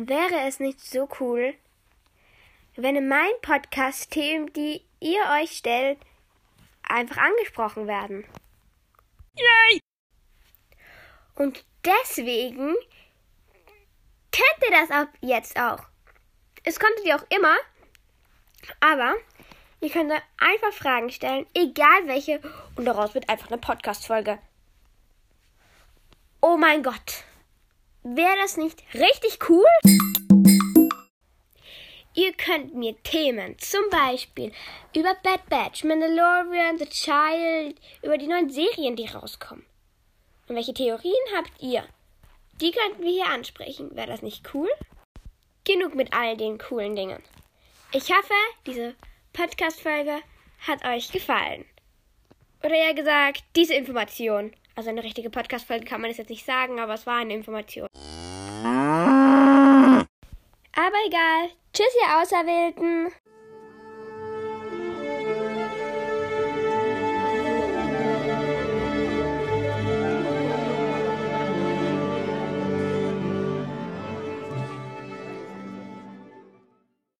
Wäre es nicht so cool, wenn in meinem Podcast Themen, die ihr euch stellt, einfach angesprochen werden? Yay! Und deswegen könnt ihr das ab jetzt auch. Es konntet ihr auch immer, aber ihr könnt einfach Fragen stellen, egal welche, und daraus wird einfach eine Podcast-Folge. Oh mein Gott. Wäre das nicht richtig cool? Ihr könnt mir Themen, zum Beispiel über Bad Batch, Mandalorian, The Child, über die neuen Serien, die rauskommen. Und welche Theorien habt ihr? Die könnten wir hier ansprechen. Wäre das nicht cool? Genug mit all den coolen Dingen. Ich hoffe, diese Podcast-Folge hat euch gefallen. Oder eher gesagt, diese Information. Also eine richtige Podcast-Folge kann man es jetzt nicht sagen, aber es war eine Information. Aber egal. Tschüss, ihr Auserwählten.